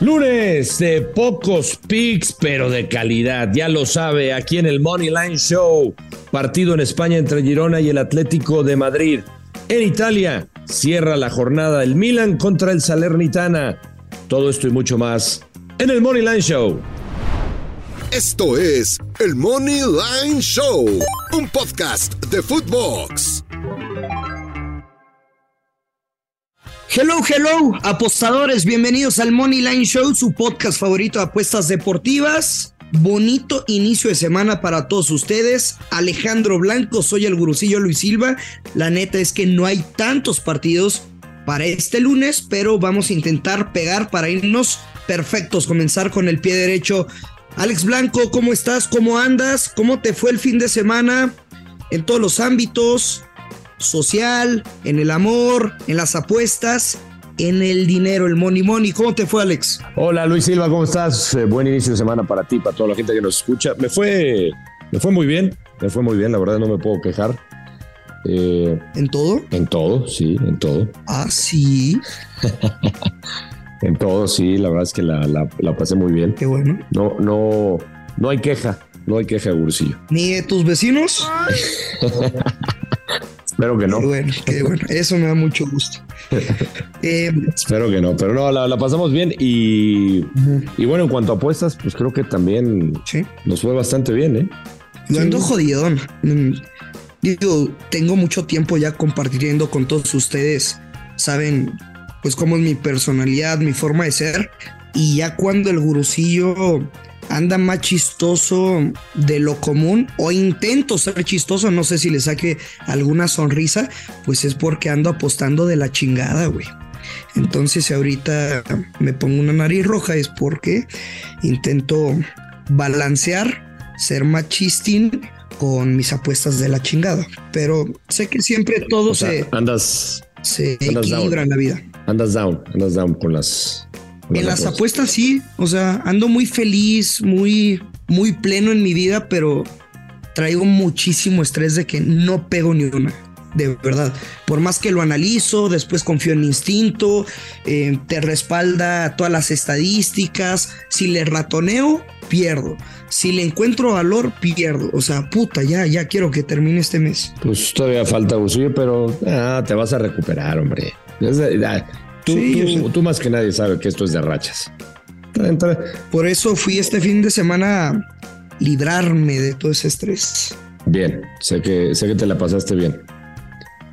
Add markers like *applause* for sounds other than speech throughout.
Lunes de pocos picks, pero de calidad. Ya lo sabe, aquí en el Money Line Show. Partido en España entre Girona y el Atlético de Madrid. En Italia, cierra la jornada el Milan contra el Salernitana. Todo esto y mucho más en el Money Line Show. Esto es el Money Line Show, un podcast de Footbox. Hello, hello, apostadores, bienvenidos al Money Line Show, su podcast favorito de apuestas deportivas. Bonito inicio de semana para todos ustedes. Alejandro Blanco, soy el gurucillo Luis Silva. La neta es que no hay tantos partidos para este lunes, pero vamos a intentar pegar para irnos perfectos, comenzar con el pie derecho. Alex Blanco, ¿cómo estás? ¿Cómo andas? ¿Cómo te fue el fin de semana en todos los ámbitos? Social, en el amor, en las apuestas, en el dinero, el money money. ¿Cómo te fue, Alex? Hola, Luis Silva, ¿cómo estás? Eh, buen inicio de semana para ti, para toda la gente que nos escucha. Me fue, me fue muy bien, me fue muy bien, la verdad no me puedo quejar. Eh, ¿En todo? En todo, sí, en todo. Ah, sí. *laughs* en todo, sí, la verdad es que la, la, pasé muy bien. Qué bueno. No, no, no hay queja, no hay queja, Gursillo. ¿Ni de tus vecinos? *laughs* Espero que no. Qué bueno, qué bueno. Eso me da mucho gusto. *laughs* Eh, Espero que no, pero no, la, pasamos bien y, y, bueno, en cuanto a apuestas, pues creo que también nos fue bastante bien, ¿eh? Yo ando jodidón. Mm, digo, tengo mucho tiempo ya compartiendo con todos ustedes. Saben, pues cómo es mi personalidad, mi forma de ser. Y ya cuando el gurucillo anda más chistoso de lo común o intento ser chistoso, no sé si le saque alguna sonrisa, pues es porque ando apostando de la chingada, güey. Entonces si ahorita me pongo una nariz roja es porque intento balancear, ser más chistín con mis apuestas de la chingada. Pero sé que siempre todo se, andas, se equilibra en la vida. Andas down, andas down con las en las apuestas sí, o sea, ando muy feliz, muy, muy pleno en mi vida, pero traigo muchísimo estrés de que no pego ni una. De verdad, por más que lo analizo, después confío en mi instinto, eh, te respalda todas las estadísticas. Si le ratoneo, pierdo. Si le encuentro valor, pierdo. O sea, puta, ya, ya quiero que termine este mes. Pues todavía falta uso, pero ah, te vas a recuperar, hombre. Tú, más que nadie sabe que esto es de rachas. Por eso fui este fin de semana a librarme de todo ese estrés. Bien, sé que, sé que te la pasaste bien.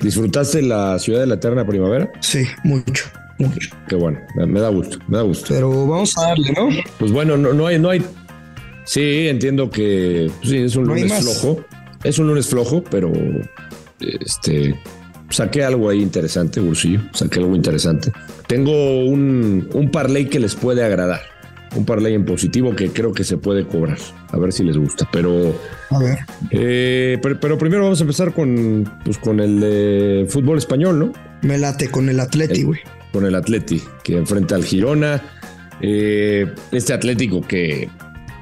¿Disfrutaste la ciudad de la eterna primavera? Sí, mucho, mucho. Qué bueno, me, da gusto, me da gusto. Pero vamos a darle, ¿no? Pues bueno, no, no hay, no hay. Sí, entiendo que sí, es un lunes flojo. Es un lunes flojo, pero este saqué algo ahí interesante, Ursillo. Saqué algo interesante. Tengo un, un parlay que les puede agradar. Un parlay en positivo que creo que se puede cobrar. A ver si les gusta. Pero. A ver. Eh, pero, primero vamos a empezar con, pues, con el de fútbol español, ¿no? Me late con el Atleti, güey. Con el Atleti, que enfrenta al Girona. Eh, este Atlético que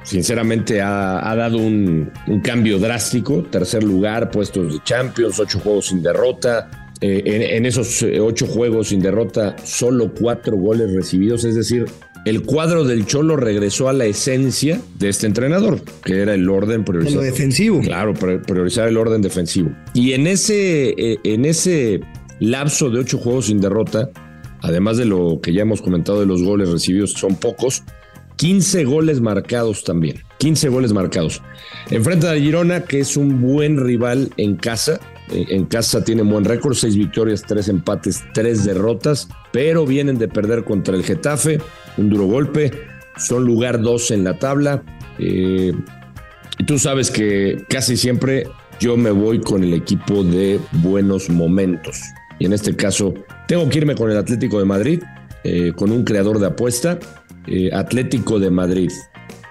sinceramente ha, dado un, un, cambio drástico. Tercer lugar, puestos de Champions, ocho juegos sin derrota. Eh, en, esos eh, ocho juegos sin derrota, solo cuatro goles recibidos, es decir, el cuadro del Cholo regresó a la esencia de este entrenador, que era el orden priorizado. lo defensivo. Claro, priorizar el orden defensivo. Y en ese, eh, en ese lapso de ocho juegos sin derrota, además de lo que ya hemos comentado de los goles recibidos, son pocos, 15 goles marcados también. 15 goles marcados. Enfrenta a Girona, que es un buen rival en casa, en casa tienen buen récord, seis victorias, tres empates, tres derrotas, pero vienen de perder contra el Getafe, un duro golpe, son lugar dos en la tabla. Eh, y tú sabes que casi siempre yo me voy con el equipo de buenos momentos. Y en este caso, tengo que irme con el Atlético de Madrid, eh, con un creador de apuesta, eh, Atlético de Madrid.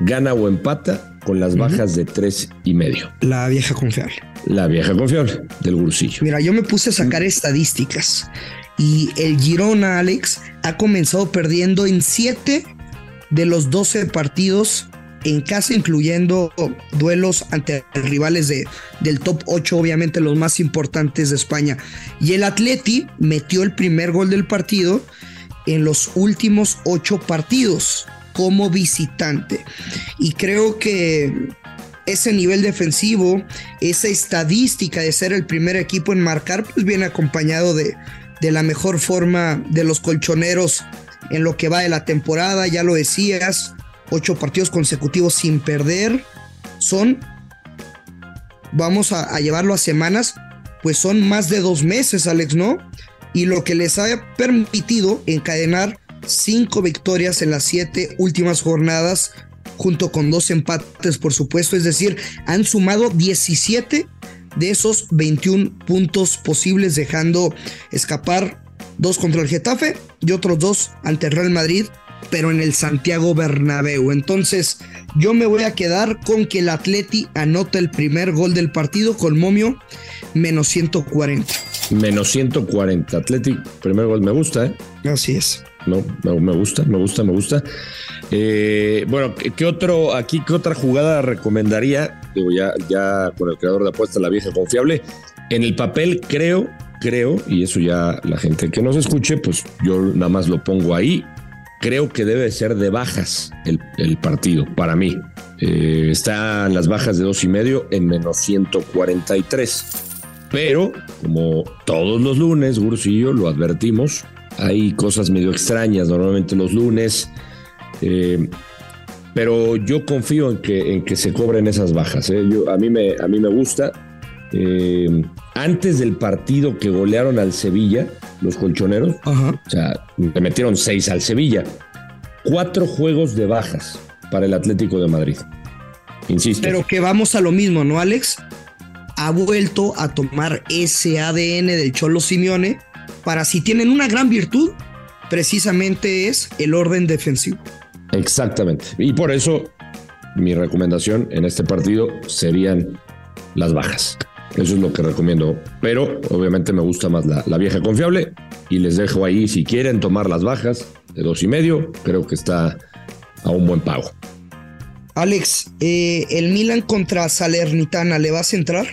Gana o empata con las bajas de tres y medio. La vieja confiable. La vieja confiable del Gursillo. Mira, yo me puse a sacar estadísticas y el Girona, Alex, ha comenzado perdiendo en siete de los 12 partidos en casa, incluyendo duelos ante rivales de, del top 8, obviamente los más importantes de España. Y el Atleti metió el primer gol del partido en los últimos ocho partidos como visitante. Y creo que ese nivel defensivo, esa estadística de ser el primer equipo en marcar, pues viene acompañado de, de la mejor forma de los colchoneros en lo que va de la temporada, ya lo decías, ocho partidos consecutivos sin perder, son, vamos a, a llevarlo a semanas, pues son más de dos meses, Alex, ¿no? Y lo que les ha permitido encadenar cinco victorias en las siete últimas jornadas, junto con dos empates, por supuesto, es decir, han sumado 17 de esos 21 puntos posibles, dejando escapar dos contra el Getafe y otros dos ante el Real Madrid, pero en el Santiago Bernabéu. Entonces, yo me voy a quedar con que el Atleti anota el primer gol del partido con momio menos 140. Menos 140. Atleti, primer gol, me gusta, ¿eh? Así es. No, me gusta, me gusta, me gusta. Eh, bueno, ¿qué otro, aquí, qué otra jugada recomendaría? Digo, ya, con el creador de apuestas, la vieja confiable. En el papel, creo, creo, y eso ya la gente que nos escuche, pues yo nada más lo pongo ahí. Creo que debe ser de bajas el, partido, para mí. Eh, están las bajas de dos y medio en menos 143. Pero, como todos los lunes, Gursillo, lo advertimos, hay cosas medio extrañas normalmente los lunes. Eh, pero yo confío en que, en que se cobren esas bajas. ¿eh? Yo, a, mí me, a mí me gusta. Eh, antes del partido que golearon al Sevilla, los colchoneros, o sea, le metieron seis al Sevilla. Cuatro juegos de bajas para el Atlético de Madrid. Insisto. Pero que vamos a lo mismo, ¿no, Alex? Ha vuelto a tomar ese ADN del Cholo Simeone para si tienen una gran virtud, precisamente es el orden defensivo. Exactamente. Y por eso mi recomendación en este partido serían las bajas. Eso es lo que recomiendo. Pero obviamente me gusta más la, vieja confiable y les dejo ahí si quieren tomar las bajas de dos y medio. Creo que está a un buen pago. Alex, eh, el Milan contra Salernitana, ¿le vas a entrar?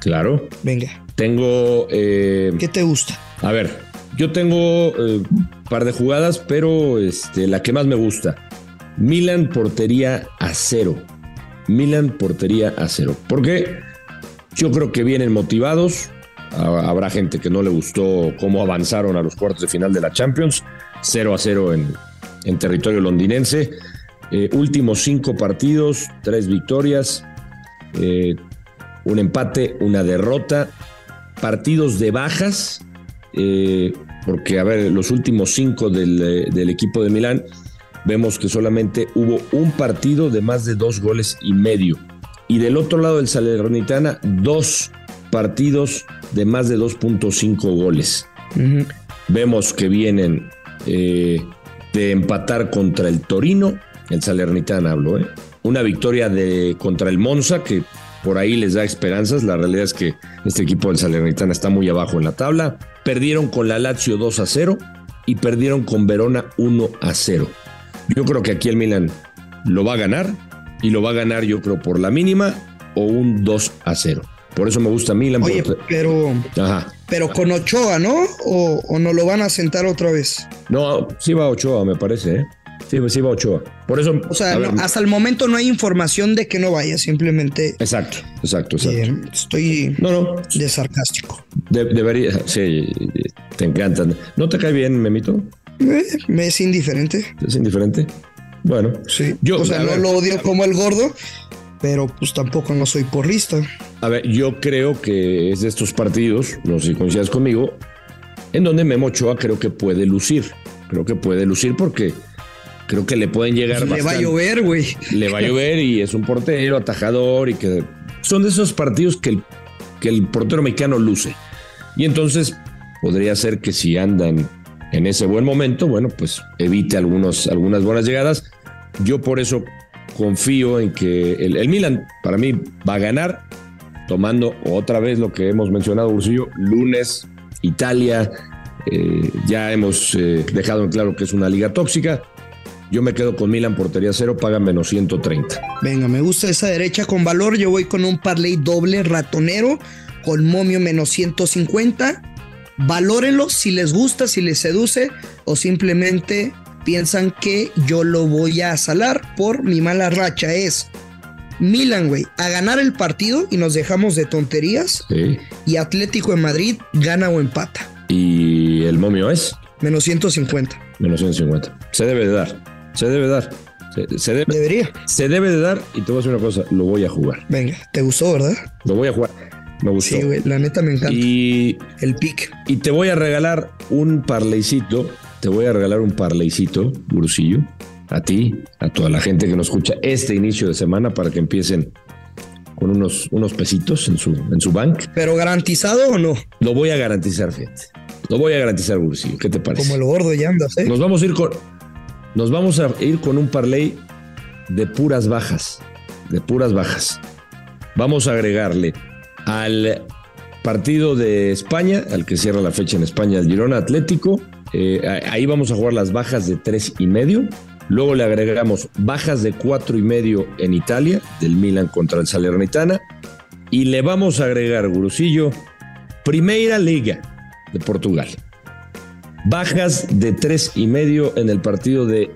Claro. Venga. Tengo. Eh, ¿Qué te gusta? A ver, yo tengo un eh, par de jugadas, pero este, la que más me gusta. Milan portería a cero. Milan portería a cero. ¿Por qué? Yo creo que vienen motivados. Habrá gente que no le gustó cómo avanzaron a los cuartos de final de la Champions. 0 a 0 en, territorio londinense. Eh, últimos cinco partidos, tres victorias, eh, un empate, una derrota, partidos de bajas, eh, porque a ver, los últimos cinco del, del equipo de Milán, vemos que solamente hubo un partido de más de dos goles y medio. Y del otro lado del Salernitana, dos partidos de más de 2.5 goles. Vemos que vienen eh, de empatar contra el Torino, el Salernitana hablo, ¿eh? una victoria de, contra el Monza que por ahí les da esperanzas. La realidad es que este equipo del Salernitana está muy abajo en la tabla. Perdieron con la Lazio 2 a 0 y perdieron con Verona 1 a 0. Yo creo que aquí el Milan lo va a ganar y lo va a ganar yo creo por la mínima o un 2 a 0. Por eso me gusta Milan. Oye, pero, pero con Ochoa, ¿no? O, no lo van a sentar otra vez? No, sí va Ochoa, me parece, ¿eh? Sí, sí va Ochoa. Por eso. O sea, hasta el momento no hay información de que no vaya, simplemente. Exacto, exacto, exacto. estoy no, no. de sarcástico. debería, sí, te encantan. ¿No te cae bien, Memito? Eh, me es indiferente. ¿Es indiferente? Bueno, sí. Yo, o sea, no lo odio como el gordo, pero pues tampoco no soy porrista. A ver, yo creo que es de estos partidos, no sé si coincidas conmigo, en donde Memo Ochoa creo que puede lucir. Creo que puede lucir porque creo que le pueden llegar. Le va a llover, güey. Le va a llover y es un portero atajador y que son de esos partidos que el, que el portero mexicano luce. Y entonces podría ser que si andan en ese buen momento, bueno, pues evite algunos, algunas buenas llegadas. Yo por eso confío en que el, Milan, para mí, va a ganar, tomando otra vez lo que hemos mencionado, Ursillo, lunes, Italia, eh, ya hemos eh, dejado en claro que es una liga tóxica. Yo me quedo con Milan portería cero, paga menos 130. Venga, me gusta esa derecha con valor. Yo voy con un parlay doble ratonero con momio menos 150 valórenlo si les gusta, si les seduce o simplemente piensan que yo lo voy a salar por mi mala racha. Es Milan, güey, a ganar el partido y nos dejamos de tonterías. Sí. Y Atlético de Madrid gana o empata. ¿Y el momio es? Menos 150. Menos 150. Se debe de dar. Se debe dar. Se, se debe, Debería. se debe de dar y te voy a decir una cosa, lo voy a jugar. Venga, ¿te gustó, verdad? Lo voy a jugar. Me gustó. Sí, güey, la neta me encanta. y, El pick. y te voy a regalar un parleycito. Te voy a regalar un parleycito, Gurusillo, a ti, a toda la gente que nos escucha este inicio de semana para que empiecen con unos, unos pesitos en su, en su bank. ¿Pero garantizado o no? Lo voy a garantizar, fíjate. Lo voy a garantizar, Gurusillo. ¿Qué te parece? Como el gordo ya andas, ¿eh? Nos vamos a ir con. Nos vamos a ir con un parlay de puras bajas. De puras bajas. Vamos a agregarle al partido de España, al que cierra la fecha en España, el Girona Atlético. Eh, ahí vamos a jugar las bajas de tres y medio. Luego le agregamos bajas de cuatro y medio en Italia, del Milan contra el Salernitana. Y le vamos a agregar, Gurusillo, Primeira Liga de Portugal. Bajas de tres y medio en el partido de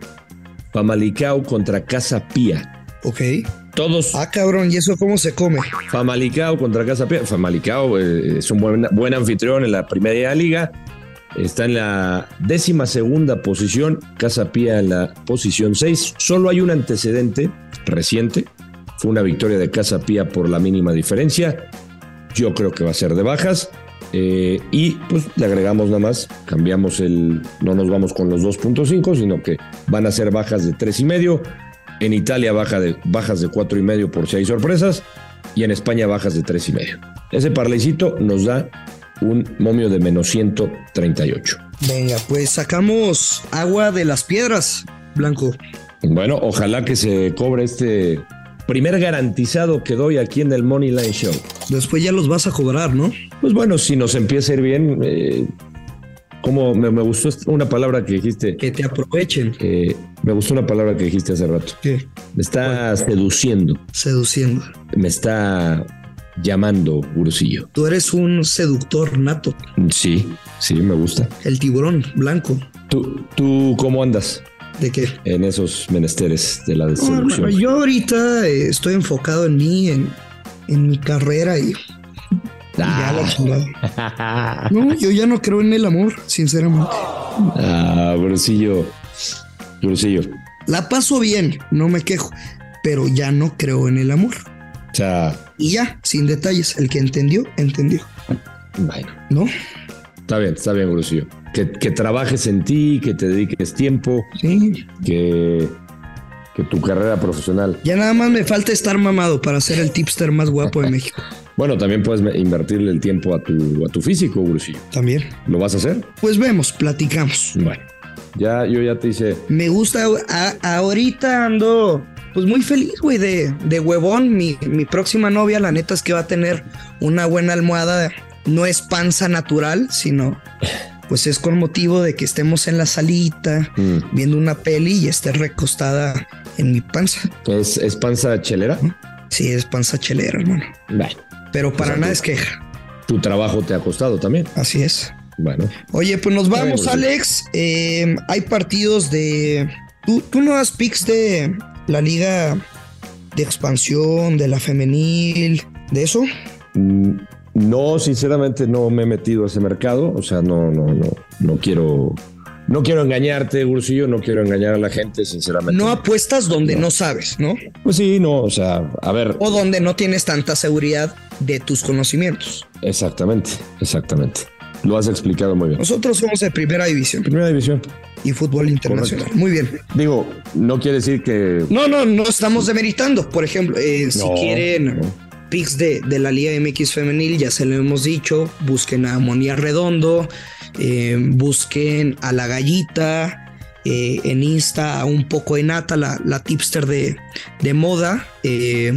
Famalicao contra Casa Pía. Ok. Todos Ah, cabrón, ¿y eso cómo se come? Famalicao contra Casa Pía. Famalicao eh, es un buen, buen anfitrión en la primera liga. Está en la décima segunda posición. Casa Pía en la posición 6. Solo hay un antecedente reciente. Fue una victoria de Casa Pía por la mínima diferencia. Yo creo que va a ser de bajas. Eh, y pues le agregamos nada más, cambiamos el, no nos vamos con los 2.5, sino que van a ser bajas de 3.5. En Italia baja de, bajas de 4.5 por si hay sorpresas. Y en España bajas de 3.5. Ese parlecito nos da un momio de menos 138. Venga, pues sacamos agua de las piedras, Blanco. Bueno, ojalá que se cobre este primer garantizado que doy aquí en el Money Line Show. Después ya los vas a cobrar, ¿no? Pues bueno, si nos empieza a ir bien, eh, como me, me, gustó una palabra que dijiste. Que te aprovechen. Eh, me gustó una palabra que dijiste hace rato. ¿Qué? Me está seduciendo. Seduciendo. Me está llamando, Gurusillo. Tú eres un seductor nato. Sí, sí, me gusta. El tiburón blanco. ¿Tú, tú cómo andas? ¿De qué? En esos menesteres de la hermano, yo ahorita eh, estoy enfocado en mí, en, en mi carrera y, y ya la chingada. *laughs* No, yo ya no creo en el amor, sinceramente. Ah, Gurusillo. Gurusillo. La paso bien, no me quejo, pero ya no creo en el amor. O sea, Y ya, sin detalles, el que entendió, entendió. bueno. ¿No? Está bien, está bien, Gurusillo. Que, que trabajes en ti, que te dediques tiempo, Sí. que, que tu carrera profesional. Ya nada más me falta estar mamado para ser el tipster más guapo de México. *laughs* Bueno, también puedes invertirle el tiempo a tu, a tu físico, Gurusillo. También. ¿Lo vas a hacer? Pues vemos, platicamos. Bueno, ya yo ya te hice. Me gusta, a- ahorita ando pues muy feliz, güey, de, de huevón. Mi, mi próxima novia, la neta es que va a tener una buena almohada. No es panza natural, sino pues es con motivo de que estemos en la salita mm, viendo una peli y esté recostada en mi panza. ¿Es, es panza chelera? Sí, es panza chelera, hermano. Pero para Exacto. nada es queja. tu trabajo te ha costado también. Así es. Bueno, Oye, pues nos vamos, Bueno. Alex. Eh, hay partidos de. ¿Tú, tú no das picks de la liga de expansión, de la femenil, de eso? mm, no, sinceramente no me he metido a ese mercado. O sea, no, no, no, no quiero. No quiero engañarte, Gurusillo, no quiero engañar a la gente, sinceramente. No apuestas donde No. no sabes, ¿no? Pues sí, no, o sea, a ver, O donde no tienes tanta seguridad de tus conocimientos. exactamente, exactamente. Lo has explicado muy bien. Nosotros somos de primera división Primera división. y fútbol internacional. Muy bien. Digo, no quiere decir que. No, no, no estamos demeritando. Por ejemplo, eh, si quieren no. Picks de, de la Liga MX femenil, ya se lo hemos dicho, busquen a Monía Redondo, eh, busquen a la gallita, eh, en Insta a un poco de nata, la, la tipster de, de moda. eh,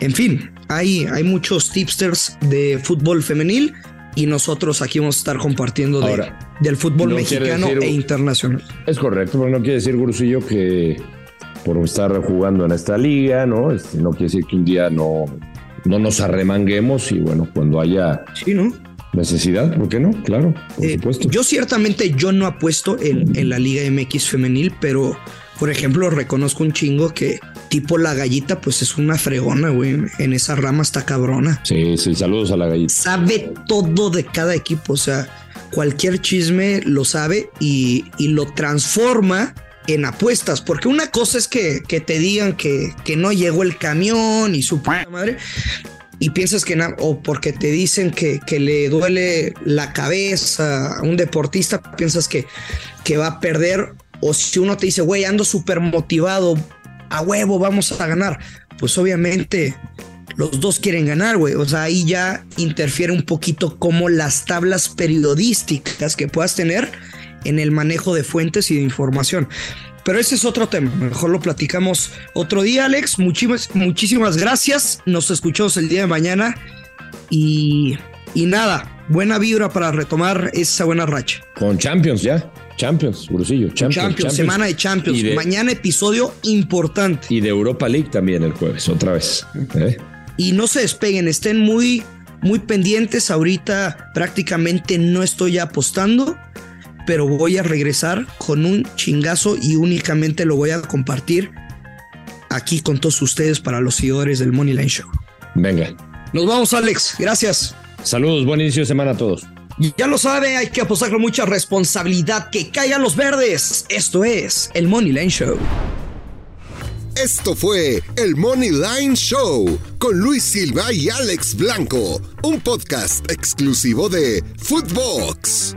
en fin, hay, hay muchos tipsters de fútbol femenil y nosotros aquí vamos a estar compartiendo de- Ahora, del fútbol no mexicano decir- e internacional. Es correcto, pero no quiere decir, Gurusillo, que por estar jugando en esta liga, ¿no? Este, no quiere decir que un día no, no nos arremanguemos y bueno, cuando haya Sí, ¿no? Necesidad, ¿por qué no? Claro, por Eh, supuesto. Yo ciertamente yo no apuesto en, en la Liga MX femenil, pero por ejemplo reconozco un chingo que tipo la gallita pues es una fregona, güey. En esa rama está cabrona. Sí, sí, saludos a la gallita. Sabe todo de cada equipo, o sea, cualquier chisme lo sabe y, y lo transforma en apuestas, porque una cosa es que, que te digan que, que no llegó el camión y su puta madre, y piensas que o porque te dicen que, que le duele la cabeza a un deportista, piensas que, que va a perder, o si uno te dice, güey, ando súper motivado, a huevo, vamos a ganar, pues obviamente los dos quieren ganar, güey. O sea, ahí ya interfiere un poquito como las tablas periodísticas que puedas tener en el manejo de fuentes y de información. Pero ese es otro tema. Mejor lo platicamos otro día, Alex. Muchísimas, muchísimas gracias. Nos escuchamos el día de mañana. Y, y nada, buena vibra para retomar esa buena racha. Con Champions ya. Champions, Gurusillo. Champions, Champions, semana de Champions. De, Mañana episodio importante. y de Europa League también el jueves, otra vez. ¿eh? y no se despeguen, estén muy, muy pendientes. Ahorita prácticamente no estoy apostando, pero voy a regresar con un chingazo y únicamente lo voy a compartir aquí con todos ustedes para los seguidores del Money Line Show. Venga. Nos vamos, Alex. Gracias. Saludos, buen inicio de semana a todos. Y Ya lo sabe, hay que apostar con mucha responsabilidad. Que caigan los verdes. Esto es el Money Line Show. Esto fue el Money Line Show con Luis Silva y Alex Blanco, un podcast exclusivo de Footbox.